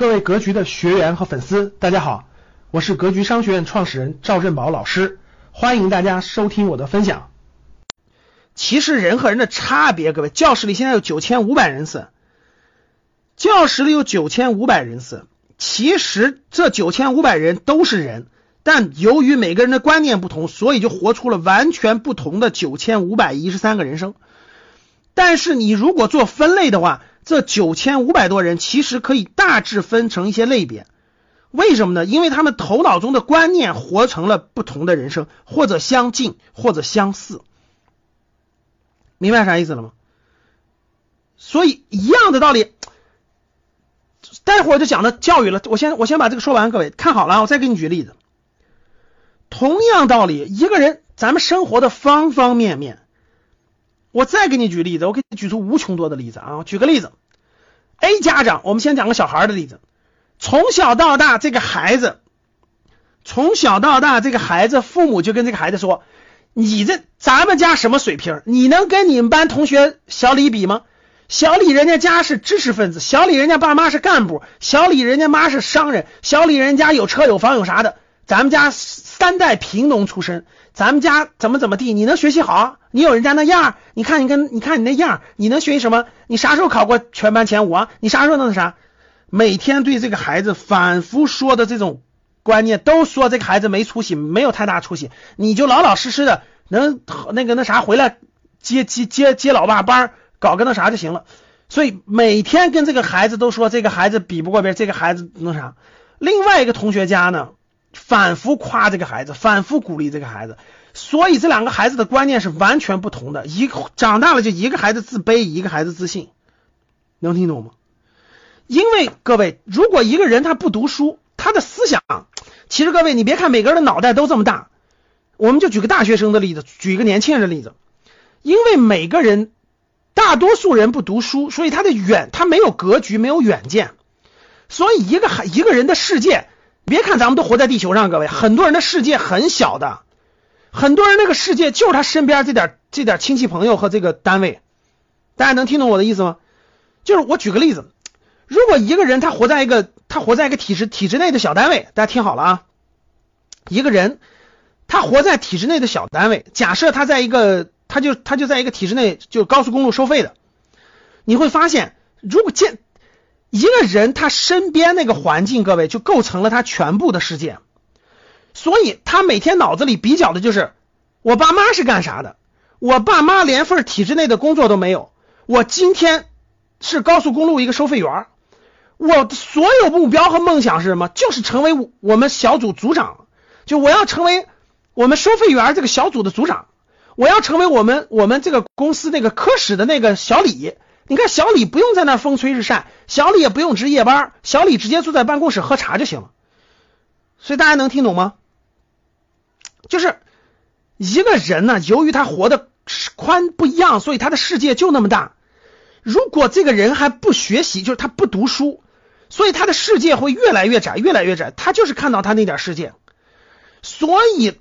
各位格局的学员和粉丝，大家好，我是格局商学院创始人赵振宝老师，欢迎大家收听我的分享。其实人和人的差别，各位，教室里现在有九千五百人次，教室里有九千五百人次，其实这九千五百人都是人，但由于每个人的观念不同，所以就活出了完全不同的九千五百一十三个人生。但是你如果做分类的话，这九千五百多人其实可以大致分成一些类别，为什么呢？因为他们头脑中的观念活成了不同的人生，或者相近，或者相似，明白啥意思了吗？所以一样的道理，待会儿就讲到教育了。我先我先把这个说完，各位看好了，我再给你举例子。同样道理，一个人咱们生活的方方面面。我再给你举例子，我给你举出无穷多的例子啊！举个例子，A 家长，我们先讲个小孩的例子。从小到大，这个孩子从小到大，这个孩子父母就跟这个孩子说：“你这咱们家什么水平？你能跟你们班同学小李比吗？小李人家家是知识分子，小李人家爸妈是干部，小李人家妈是商人，小李人家有车有房有啥的，咱们家三代贫农出身。”咱们家怎么怎么地？你能学习好？你有人家那样？你看你跟你看你那样，你能学习什么？你啥时候考过全班前五啊？你啥时候弄的啥？每天对这个孩子反复说的这种观念，都说这个孩子没出息，没有太大出息，你就老老实实的能那个那啥回来接接接接老爸班，搞个那啥就行了。所以每天跟这个孩子都说这个孩子比不过别人，这个孩子那啥。另外一个同学家呢？反复夸这个孩子，反复鼓励这个孩子，所以这两个孩子的观念是完全不同的。一长大了就一个孩子自卑，一个孩子自信，能听懂吗？因为各位，如果一个人他不读书，他的思想，其实各位你别看每个人的脑袋都这么大，我们就举个大学生的例子，举一个年轻人的例子，因为每个人大多数人不读书，所以他的远他没有格局，没有远见，所以一个孩一个人的世界。别看咱们都活在地球上，各位，很多人的世界很小的，很多人那个世界就是他身边这点这点亲戚朋友和这个单位。大家能听懂我的意思吗？就是我举个例子，如果一个人他活在一个他活在一个体制体制内的小单位，大家听好了啊，一个人他活在体制内的小单位，假设他在一个他就他就在一个体制内就高速公路收费的，你会发现如果见。一个人他身边那个环境，各位就构成了他全部的世界，所以他每天脑子里比较的就是我爸妈是干啥的，我爸妈连份体制内的工作都没有，我今天是高速公路一个收费员，我所有目标和梦想是什么？就是成为我们小组组长，就我要成为我们收费员这个小组的组长，我要成为我们我们这个公司那个科室的那个小李。你看小李不用在那风吹日晒，小李也不用值夜班，小李直接坐在办公室喝茶就行了。所以大家能听懂吗？就是一个人呢，由于他活的宽不一样，所以他的世界就那么大。如果这个人还不学习，就是他不读书，所以他的世界会越来越窄，越来越窄。他就是看到他那点世界，所以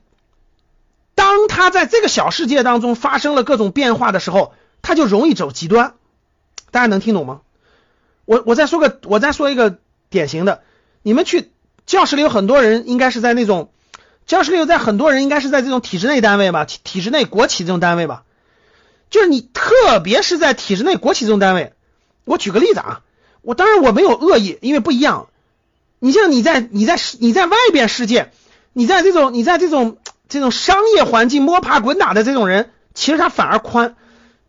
当他在这个小世界当中发生了各种变化的时候，他就容易走极端。大家能听懂吗？我我再说个，我再说一个典型的，你们去教室里有很多人，应该是在那种教师六在很多人应该是在这种体制内单位吧，体体制内国企这种单位吧，就是你特别是在体制内国企这种单位，我举个例子啊，我当然我没有恶意，因为不一样。你像你在你在你在外边世界，你在这种你在这种这种商业环境摸爬滚打的这种人，其实他反而宽。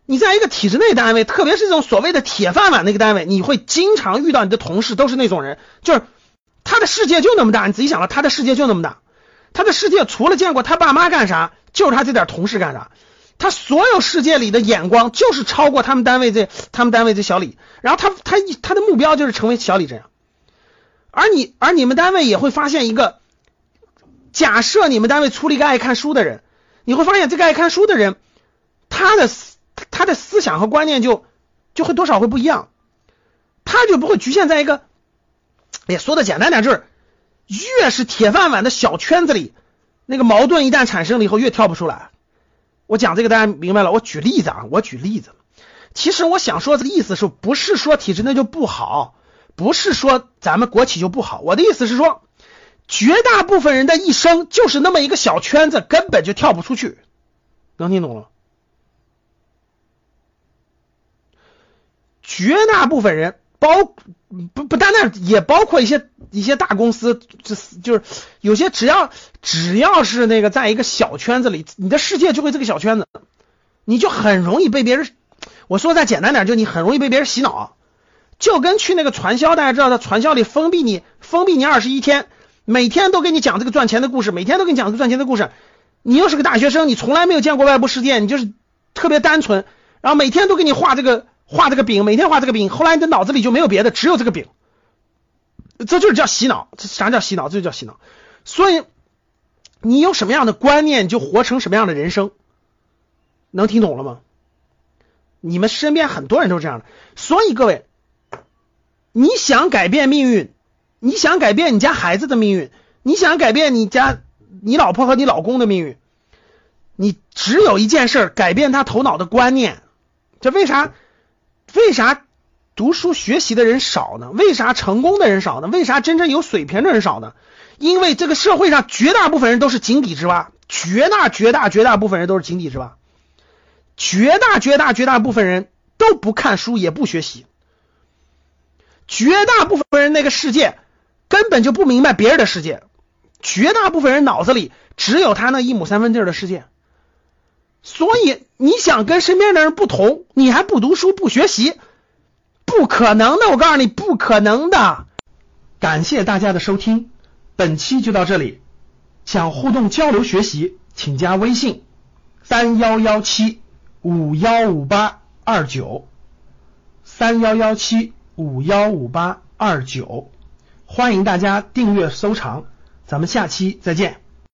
你在一个体制内单位，特别是这种所谓的铁饭碗那个单位，你会经常遇到你的同事都是那种人，就是他的世界就那么大，你仔细想了，他的世界就那么大，他的世界除了见过他爸妈干啥，就是他这点同事干啥，他所有世界里的眼光就是超过他们单位这他们单位这小李，然后他他他的目标就是成为小李这样，而你而你们单位也会发现一个，假设你们单位出了一个爱看书的人，你会发现这个爱看书的人，他的。他的思想和观念就就会多少会不一样，他就不会局限在一个，哎，说的简单点就是，越是铁饭碗的小圈子里，那个矛盾一旦产生了以后越跳不出来。我讲这个大家明白了？我举例子啊，我举例子。其实我想说这个意思是不是说体制内就不好？不是说咱们国企就不好，我的意思是说，绝大部分人的一生就是那么一个小圈子，根本就跳不出去，能听懂了？绝大部分人，包不不单单也包括一些一些大公司，就就是有些只要只要是那个在一个小圈子里，你的世界就会这个小圈子，你就很容易被别人，我说再简单点，就你很容易被别人洗脑，就跟去那个传销，大家知道在传销里封闭你，封闭你二十一天，每天都给你讲这个赚钱的故事，每天都给你讲这个赚钱的故事，你又是个大学生，你从来没有见过外部世界，你就是特别单纯，然后每天都给你画这个。画这个饼，每天画这个饼，后来你的脑子里就没有别的，只有这个饼，这就是叫洗脑。这啥叫洗脑？这就叫洗脑。所以你有什么样的观念，就活成什么样的人生，能听懂了吗？你们身边很多人都是这样的。所以各位，你想改变命运，你想改变你家孩子的命运，你想改变你家你老婆和你老公的命运，你只有一件事，改变他头脑的观念。这为啥？为啥读书学习的人少呢？为啥成功的人少呢？为啥真正有水平的人少呢？因为这个社会上绝大部分人都是井底之蛙，绝大绝大绝大部分人都是井底之蛙，绝大绝大绝大部分人都不看书也不学习，绝大部分人那个世界根本就不明白别人的世界，绝大部分人脑子里只有他那一亩三分地的世界。所以你想跟身边的人不同，你还不读书不学习，不可能的。我告诉你，不可能的。感谢大家的收听，本期就到这里。想互动交流学习，请加微信三幺幺七五幺五八二九三幺幺七五幺五八二九，欢迎大家订阅收藏，咱们下期再见。